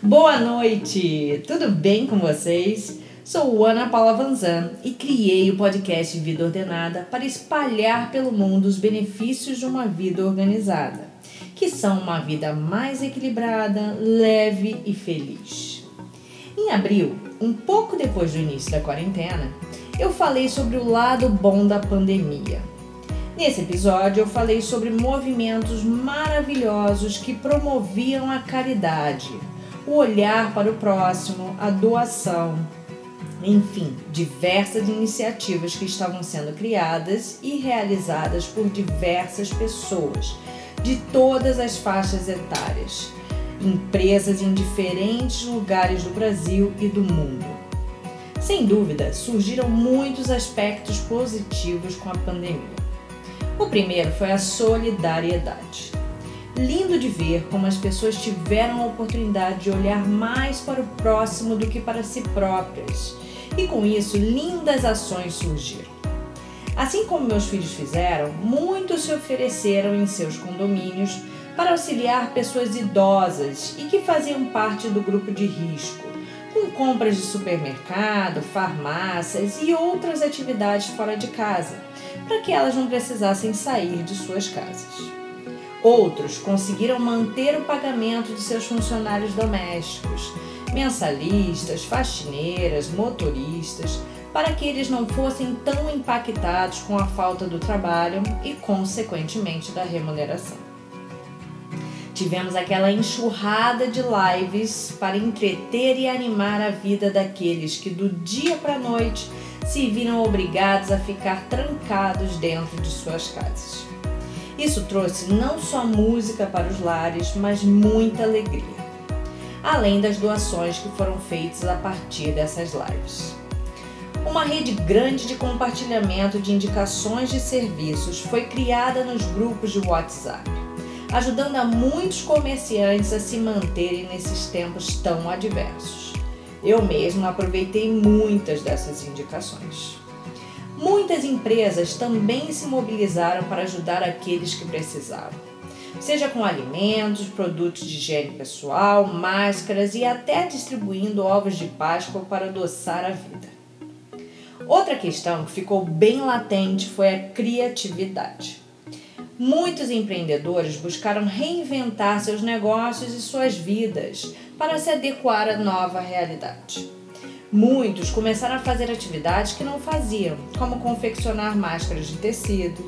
Boa noite! Tudo bem com vocês? Sou Ana Paula Vanzan e criei o podcast Vida Ordenada para espalhar pelo mundo os benefícios de uma vida organizada, que são uma vida mais equilibrada, leve e feliz. Em abril, um pouco depois do início da quarentena, eu falei sobre o lado bom da pandemia. Nesse episódio, eu falei sobre movimentos maravilhosos que promoviam a caridade o olhar para o próximo, a doação, enfim, diversas iniciativas que estavam sendo criadas e realizadas por diversas pessoas de todas as faixas etárias, empresas em diferentes lugares do Brasil e do mundo. Sem dúvida, surgiram muitos aspectos positivos com a pandemia. O primeiro foi a solidariedade lindo de ver como as pessoas tiveram a oportunidade de olhar mais para o próximo do que para si próprias. E com isso, lindas ações surgiram. Assim como meus filhos fizeram, muitos se ofereceram em seus condomínios para auxiliar pessoas idosas e que faziam parte do grupo de risco, com compras de supermercado, farmácias e outras atividades fora de casa, para que elas não precisassem sair de suas casas. Outros conseguiram manter o pagamento de seus funcionários domésticos, mensalistas, faxineiras, motoristas, para que eles não fossem tão impactados com a falta do trabalho e, consequentemente, da remuneração. Tivemos aquela enxurrada de lives para entreter e animar a vida daqueles que, do dia para a noite, se viram obrigados a ficar trancados dentro de suas casas. Isso trouxe não só música para os lares, mas muita alegria. Além das doações que foram feitas a partir dessas lives. Uma rede grande de compartilhamento de indicações de serviços foi criada nos grupos de WhatsApp, ajudando a muitos comerciantes a se manterem nesses tempos tão adversos. Eu mesmo aproveitei muitas dessas indicações. Muitas empresas também se mobilizaram para ajudar aqueles que precisavam, seja com alimentos, produtos de higiene pessoal, máscaras e até distribuindo ovos de Páscoa para adoçar a vida. Outra questão que ficou bem latente foi a criatividade. Muitos empreendedores buscaram reinventar seus negócios e suas vidas para se adequar à nova realidade. Muitos começaram a fazer atividades que não faziam, como confeccionar máscaras de tecido,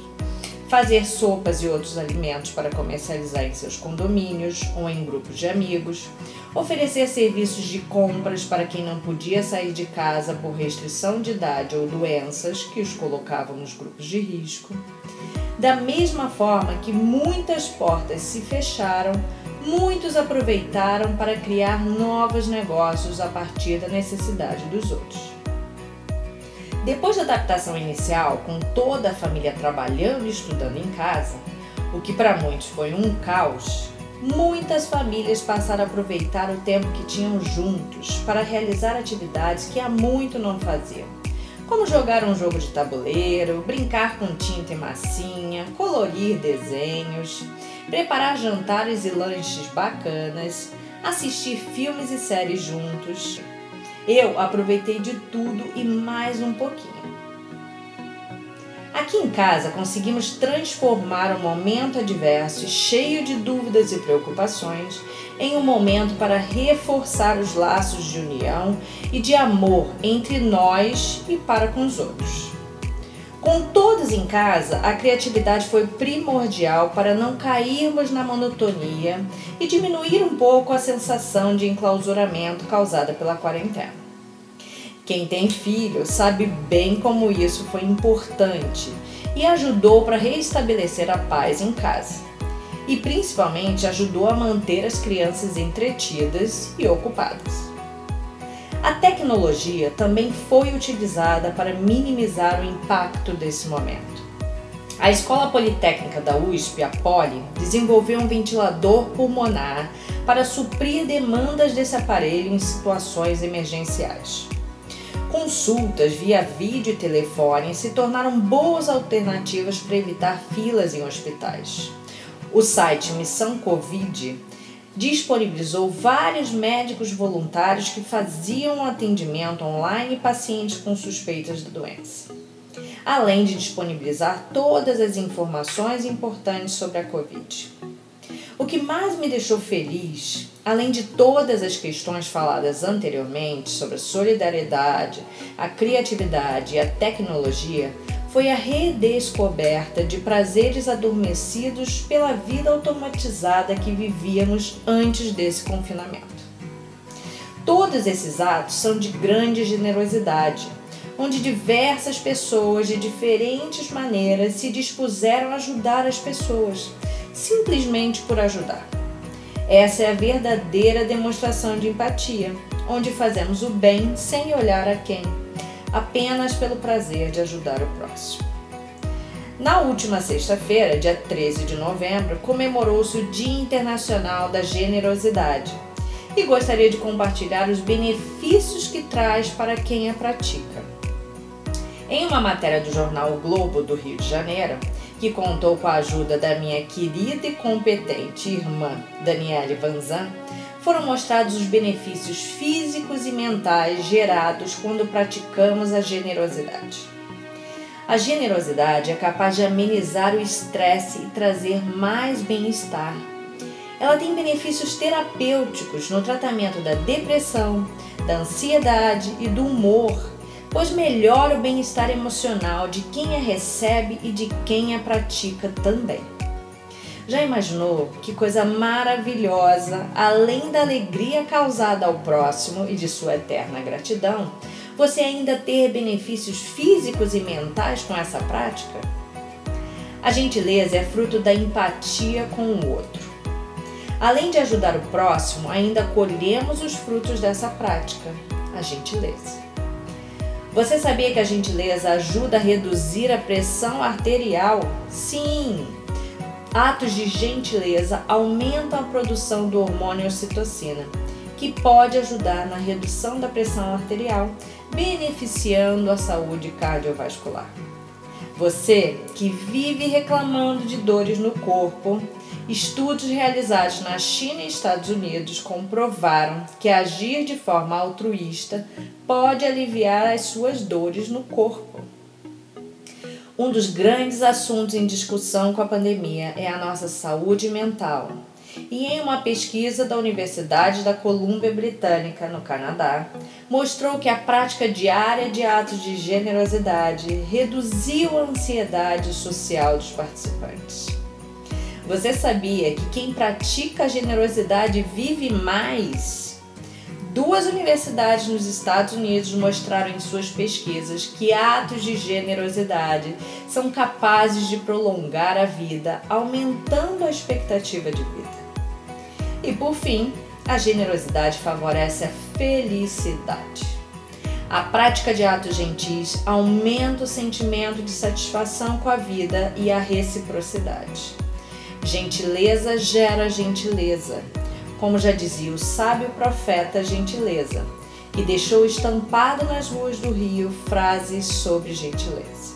fazer sopas e outros alimentos para comercializar em seus condomínios ou em grupos de amigos, oferecer serviços de compras para quem não podia sair de casa por restrição de idade ou doenças que os colocavam nos grupos de risco. Da mesma forma que muitas portas se fecharam muitos aproveitaram para criar novos negócios a partir da necessidade dos outros. Depois da adaptação inicial, com toda a família trabalhando e estudando em casa, o que para muitos foi um caos, muitas famílias passaram a aproveitar o tempo que tinham juntos para realizar atividades que há muito não faziam, como jogar um jogo de tabuleiro, brincar com tinta e massinha, colorir desenhos, preparar jantares e lanches bacanas, assistir filmes e séries juntos. Eu aproveitei de tudo e mais um pouquinho. Aqui em casa conseguimos transformar um momento adverso, cheio de dúvidas e preocupações, em um momento para reforçar os laços de união e de amor entre nós e para com os outros. Com todos em casa, a criatividade foi primordial para não cairmos na monotonia e diminuir um pouco a sensação de enclausuramento causada pela quarentena. Quem tem filho sabe bem como isso foi importante e ajudou para restabelecer a paz em casa. E principalmente ajudou a manter as crianças entretidas e ocupadas. A tecnologia também foi utilizada para minimizar o impacto desse momento. A Escola Politécnica da USP, a Poli, desenvolveu um ventilador pulmonar para suprir demandas desse aparelho em situações emergenciais. Consultas via vídeo e telefone se tornaram boas alternativas para evitar filas em hospitais. O site Missão Covid disponibilizou vários médicos voluntários que faziam atendimento online pacientes com suspeitas da doença, além de disponibilizar todas as informações importantes sobre a Covid. O que mais me deixou feliz, além de todas as questões faladas anteriormente sobre a solidariedade, a criatividade e a tecnologia, foi a redescoberta de prazeres adormecidos pela vida automatizada que vivíamos antes desse confinamento. Todos esses atos são de grande generosidade, onde diversas pessoas de diferentes maneiras se dispuseram a ajudar as pessoas, simplesmente por ajudar. Essa é a verdadeira demonstração de empatia, onde fazemos o bem sem olhar a quem apenas pelo prazer de ajudar o próximo. Na última sexta-feira, dia 13 de novembro, comemorou-se o Dia Internacional da Generosidade e gostaria de compartilhar os benefícios que traz para quem a pratica. Em uma matéria do jornal o Globo do Rio de Janeiro, que contou com a ajuda da minha querida e competente irmã Daniele Vanzan, foram mostrados os benefícios físicos e mentais gerados quando praticamos a generosidade. A generosidade é capaz de amenizar o estresse e trazer mais bem-estar. Ela tem benefícios terapêuticos no tratamento da depressão, da ansiedade e do humor, pois melhora o bem-estar emocional de quem a recebe e de quem a pratica também. Já imaginou que coisa maravilhosa, além da alegria causada ao próximo e de sua eterna gratidão, você ainda ter benefícios físicos e mentais com essa prática? A gentileza é fruto da empatia com o outro. Além de ajudar o próximo, ainda colhemos os frutos dessa prática, a gentileza. Você sabia que a gentileza ajuda a reduzir a pressão arterial? Sim! Atos de gentileza aumentam a produção do hormônio ocitocina, que pode ajudar na redução da pressão arterial, beneficiando a saúde cardiovascular. Você que vive reclamando de dores no corpo, estudos realizados na China e Estados Unidos comprovaram que agir de forma altruísta pode aliviar as suas dores no corpo. Um dos grandes assuntos em discussão com a pandemia é a nossa saúde mental. E em uma pesquisa da Universidade da Colômbia Britânica, no Canadá, mostrou que a prática diária de atos de generosidade reduziu a ansiedade social dos participantes. Você sabia que quem pratica a generosidade vive mais? Duas universidades nos Estados Unidos mostraram em suas pesquisas que atos de generosidade são capazes de prolongar a vida, aumentando a expectativa de vida. E por fim, a generosidade favorece a felicidade. A prática de atos gentis aumenta o sentimento de satisfação com a vida e a reciprocidade. Gentileza gera gentileza como já dizia o sábio profeta Gentileza, que deixou estampado nas ruas do Rio frases sobre gentileza.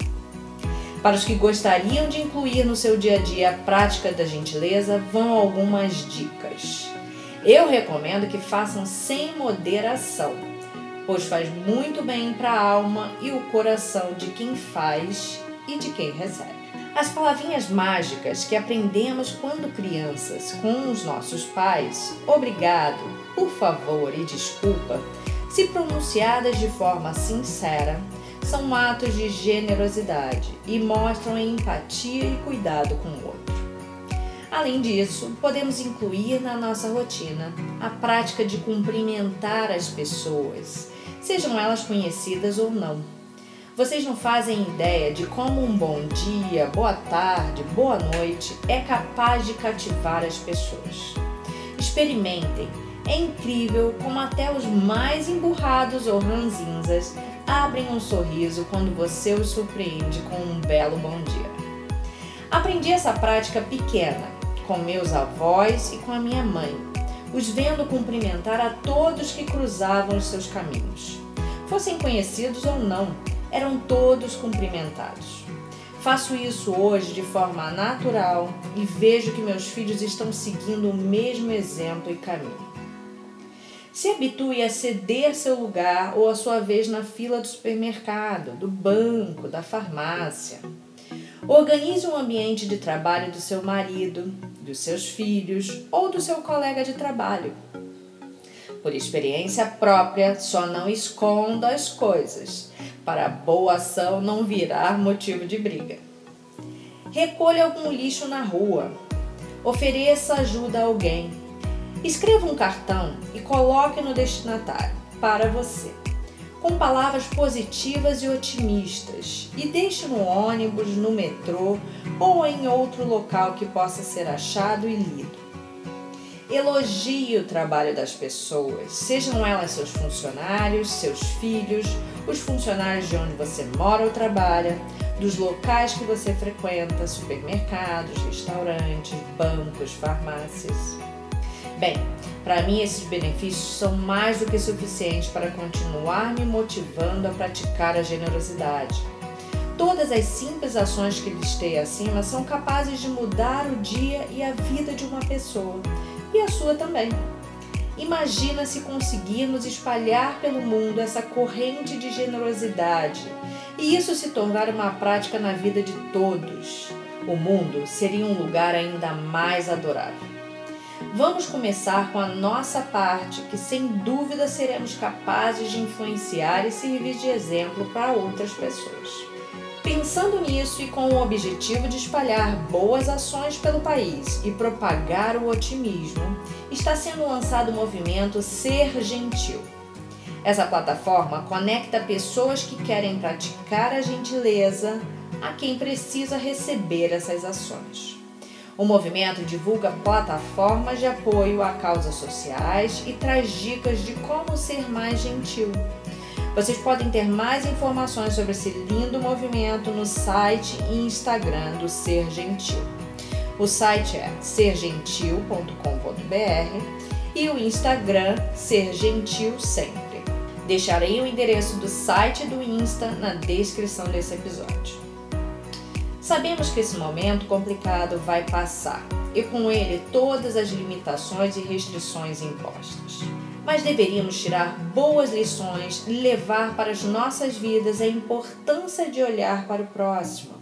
Para os que gostariam de incluir no seu dia a dia a prática da gentileza, vão algumas dicas. Eu recomendo que façam sem moderação, pois faz muito bem para a alma e o coração de quem faz e de quem recebe. As palavrinhas mágicas que aprendemos quando crianças com os nossos pais, obrigado, por favor e desculpa, se pronunciadas de forma sincera, são atos de generosidade e mostram empatia e cuidado com o outro. Além disso, podemos incluir na nossa rotina a prática de cumprimentar as pessoas, sejam elas conhecidas ou não vocês não fazem ideia de como um bom dia, boa tarde, boa noite é capaz de cativar as pessoas. Experimentem. É incrível como até os mais emburrados ou ranzinzas abrem um sorriso quando você os surpreende com um belo bom dia. Aprendi essa prática pequena com meus avós e com a minha mãe, os vendo cumprimentar a todos que cruzavam os seus caminhos, fossem conhecidos ou não eram todos cumprimentados. Faço isso hoje de forma natural e vejo que meus filhos estão seguindo o mesmo exemplo e caminho. Se habitue a ceder seu lugar ou a sua vez na fila do supermercado, do banco, da farmácia. Organize um ambiente de trabalho do seu marido, dos seus filhos ou do seu colega de trabalho. Por experiência própria, só não esconda as coisas, para boa ação não virar motivo de briga. Recolha algum lixo na rua. Ofereça ajuda a alguém. Escreva um cartão e coloque no destinatário para você com palavras positivas e otimistas e deixe no ônibus, no metrô ou em outro local que possa ser achado e lido. Elogie o trabalho das pessoas, sejam elas seus funcionários, seus filhos, os funcionários de onde você mora ou trabalha, dos locais que você frequenta, supermercados, restaurantes, bancos, farmácias. Bem, para mim esses benefícios são mais do que suficientes para continuar me motivando a praticar a generosidade. Todas as simples ações que listei acima são capazes de mudar o dia e a vida de uma pessoa, e a sua também. Imagina se conseguirmos espalhar pelo mundo essa corrente de generosidade e isso se tornar uma prática na vida de todos. O mundo seria um lugar ainda mais adorável. Vamos começar com a nossa parte, que sem dúvida seremos capazes de influenciar e servir de exemplo para outras pessoas. Pensando nisso e com o objetivo de espalhar boas ações pelo país e propagar o otimismo, está sendo lançado o movimento Ser Gentil. Essa plataforma conecta pessoas que querem praticar a gentileza a quem precisa receber essas ações. O movimento divulga plataformas de apoio a causas sociais e traz dicas de como ser mais gentil. Vocês podem ter mais informações sobre esse lindo movimento no site e Instagram do Ser Gentil. O site é sergentil.com.br e o Instagram Ser Gentil Sempre. Deixarei o endereço do site e do Insta na descrição desse episódio. Sabemos que esse momento complicado vai passar e com ele todas as limitações e restrições impostas. Mas deveríamos tirar boas lições e levar para as nossas vidas a importância de olhar para o próximo,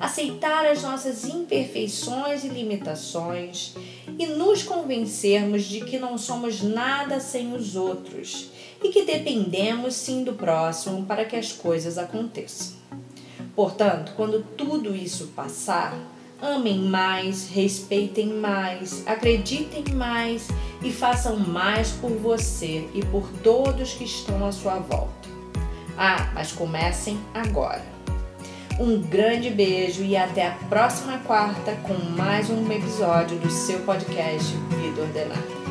aceitar as nossas imperfeições e limitações e nos convencermos de que não somos nada sem os outros e que dependemos sim do próximo para que as coisas aconteçam. Portanto, quando tudo isso passar, amem mais, respeitem mais, acreditem mais e façam mais por você e por todos que estão à sua volta. Ah, mas comecem agora. Um grande beijo e até a próxima quarta com mais um episódio do seu podcast Vida Ordenada.